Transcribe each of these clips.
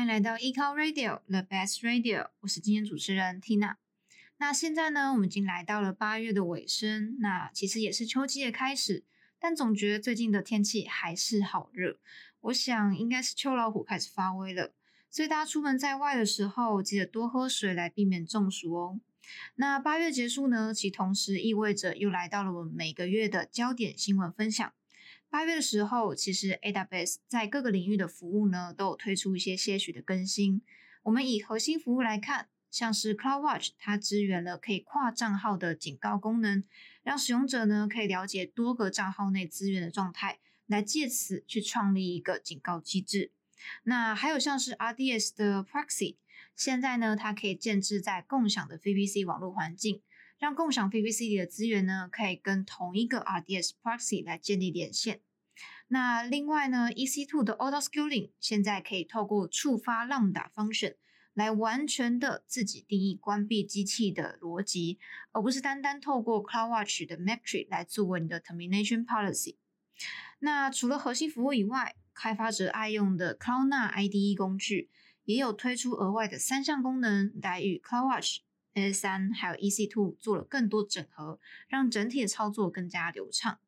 欢迎来到 Eco Radio The Best Radio，我是今天主持人 Tina。那现在呢，我们已经来到了八月的尾声，那其实也是秋季的开始，但总觉得最近的天气还是好热。我想应该是秋老虎开始发威了，所以大家出门在外的时候，记得多喝水来避免中暑哦。那八月结束呢，其同时意味着又来到了我们每个月的焦点新闻分享。八月的时候，其实 AWS 在各个领域的服务呢，都有推出一些些许的更新。我们以核心服务来看，像是 CloudWatch，它支援了可以跨账号的警告功能，让使用者呢可以了解多个账号内资源的状态，来借此去创立一个警告机制。那还有像是 RDS 的 Proxy，现在呢它可以建置在共享的 VPC 网络环境。让共享 VPC 里的资源呢，可以跟同一个 RDS Proxy 来建立连线。那另外呢，EC2 的 Auto Scaling 现在可以透过触发 Lambda Function 来完全的自己定义关闭机器的逻辑，而不是单单透过 CloudWatch 的 Metric 来作为你的 Termination Policy。那除了核心服务以外，开发者爱用的 Cloudna IDE 工具也有推出额外的三项功能来与 CloudWatch。S 三还有 EC Two 做了更多整合，让整体的操作更加流畅。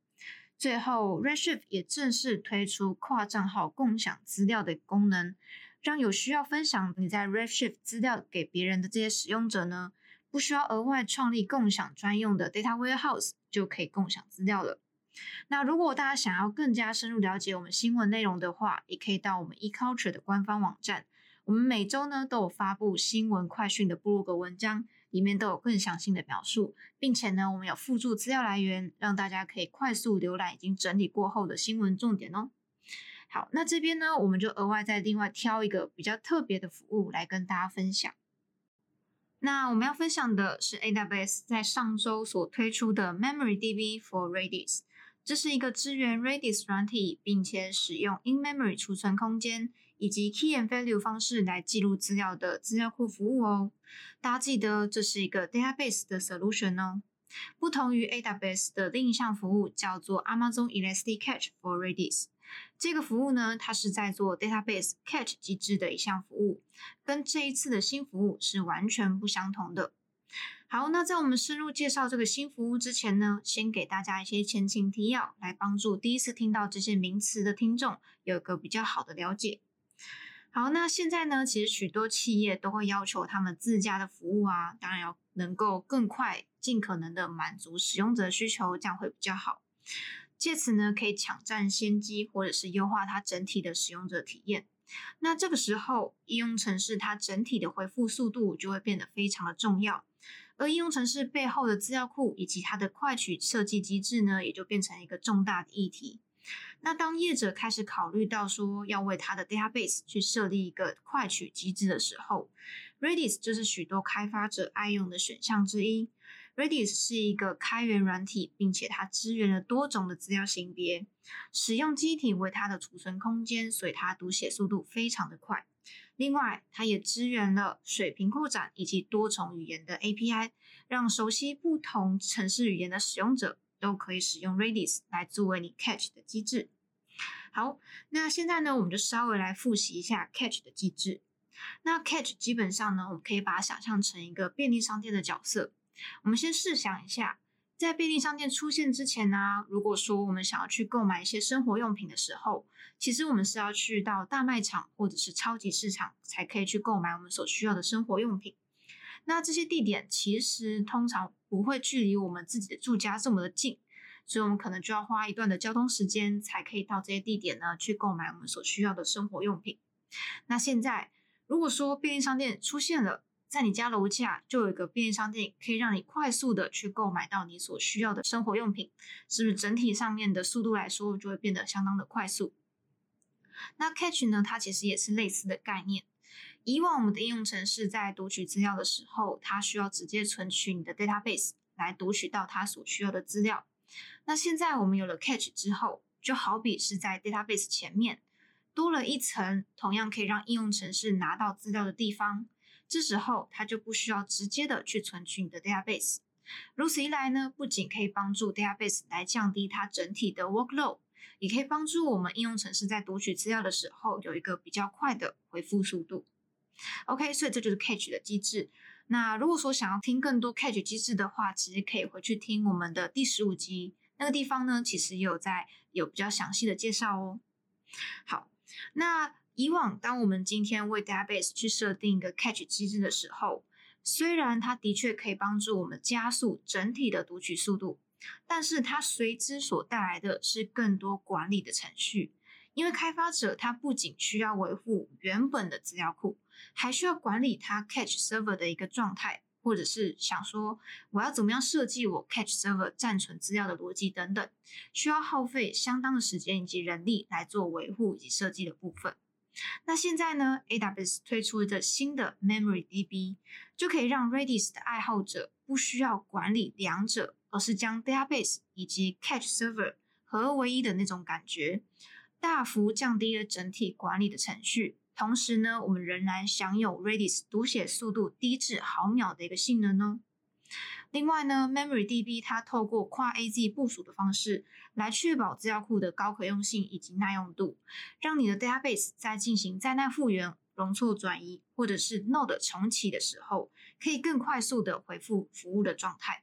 最后，Redshift 也正式推出跨账号共享资料的功能，让有需要分享你在 Redshift 资料给别人的这些使用者呢，不需要额外创立共享专用的 Data Warehouse 就可以共享资料了。那如果大家想要更加深入了解我们新闻内容的话，也可以到我们 eCulture 的官方网站。我们每周呢都有发布新闻快讯的部落格文章，里面都有更详细的描述，并且呢，我们有附注资料来源，让大家可以快速浏览已经整理过后的新闻重点哦。好，那这边呢，我们就额外再另外挑一个比较特别的服务来跟大家分享。那我们要分享的是 AWS 在上周所推出的 MemoryDB for Redis。这是一个支援 Redis 软体，并且使用 in-memory 储存空间以及 key and value 方式来记录资料的资料库服务哦。大家记得，这是一个 database 的 solution 哦。不同于 AWS 的另一项服务，叫做 Amazon Elastic Cache for Redis。这个服务呢，它是在做 database c a t c h 机制的一项服务，跟这一次的新服务是完全不相同的。好，那在我们深入介绍这个新服务之前呢，先给大家一些前情提要，来帮助第一次听到这些名词的听众有一个比较好的了解。好，那现在呢，其实许多企业都会要求他们自家的服务啊，当然要能够更快、尽可能的满足使用者的需求，这样会比较好。借此呢，可以抢占先机，或者是优化它整体的使用者体验。那这个时候，应用程式它整体的回复速度就会变得非常的重要。而应用程式背后的资料库以及它的快取设计机制呢，也就变成一个重大的议题。那当业者开始考虑到说要为他的 database 去设立一个快取机制的时候，Redis 就是许多开发者爱用的选项之一。Redis 是一个开源软体，并且它支援了多种的资料型别，使用机体为它的储存空间，所以它读写速度非常的快。另外，它也支援了水平扩展以及多重语言的 API，让熟悉不同程式语言的使用者都可以使用 Redis 来作为你 Catch 的机制。好，那现在呢，我们就稍微来复习一下 Catch 的机制。那 Catch 基本上呢，我们可以把它想象成一个便利商店的角色。我们先试想一下。在便利商店出现之前呢，如果说我们想要去购买一些生活用品的时候，其实我们是要去到大卖场或者是超级市场才可以去购买我们所需要的生活用品。那这些地点其实通常不会距离我们自己的住家这么的近，所以我们可能就要花一段的交通时间才可以到这些地点呢去购买我们所需要的生活用品。那现在如果说便利商店出现了，在你家楼下就有一个便利商店，可以让你快速的去购买到你所需要的生活用品，是不是整体上面的速度来说就会变得相当的快速？那 Catch 呢，它其实也是类似的概念。以往我们的应用程式在读取资料的时候，它需要直接存取你的 database 来读取到它所需要的资料。那现在我们有了 catch 之后，就好比是在 database 前面多了一层，同样可以让应用程式拿到资料的地方。这时候，它就不需要直接的去存取你的 database。如此一来呢，不仅可以帮助 database 来降低它整体的 workload，也可以帮助我们应用程式在读取资料的时候有一个比较快的回复速度。OK，所以这就是 Catch 的机制。那如果说想要听更多 Catch 机制的话，其实可以回去听我们的第十五集，那个地方呢，其实也有在有比较详细的介绍哦。好，那以往当我们今天为 Database 去设定一个 Catch 机制的时候，虽然它的确可以帮助我们加速整体的读取速度，但是它随之所带来的是更多管理的程序。因为开发者他不仅需要维护原本的资料库，还需要管理他 Catch Server 的一个状态，或者是想说我要怎么样设计我 Catch Server 暂存资料的逻辑等等，需要耗费相当的时间以及人力来做维护以及设计的部分。那现在呢，AWS 推出一个新的 MemoryDB，就可以让 Redis 的爱好者不需要管理两者，而是将 Database 以及 Catch Server 合而为一的那种感觉，大幅降低了整体管理的程序。同时呢，我们仍然享有 Redis 读写速度低至毫秒的一个性能哦。另外呢，MemoryDB 它透过跨 AZ 部署的方式来确保资料库的高可用性以及耐用度，让你的 database 在进行灾难复原、容错转移或者是 node 重启的时候，可以更快速的恢复服务的状态。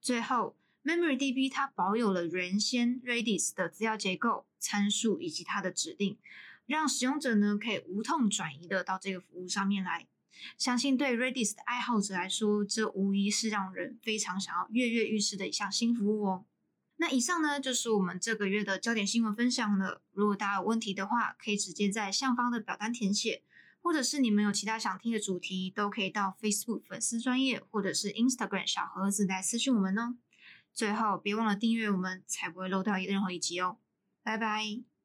最后，MemoryDB 它保有了原先 Redis 的资料结构、参数以及它的指令，让使用者呢可以无痛转移的到这个服务上面来。相信对 Redis 的爱好者来说，这无疑是让人非常想要跃跃欲试的一项新服务哦。那以上呢，就是我们这个月的焦点新闻分享了。如果大家有问题的话，可以直接在下方的表单填写，或者是你们有其他想听的主题，都可以到 Facebook 粉丝专业或者是 Instagram 小盒子来私讯我们哦。最后，别忘了订阅我们，才不会漏掉任何一集哦。拜拜。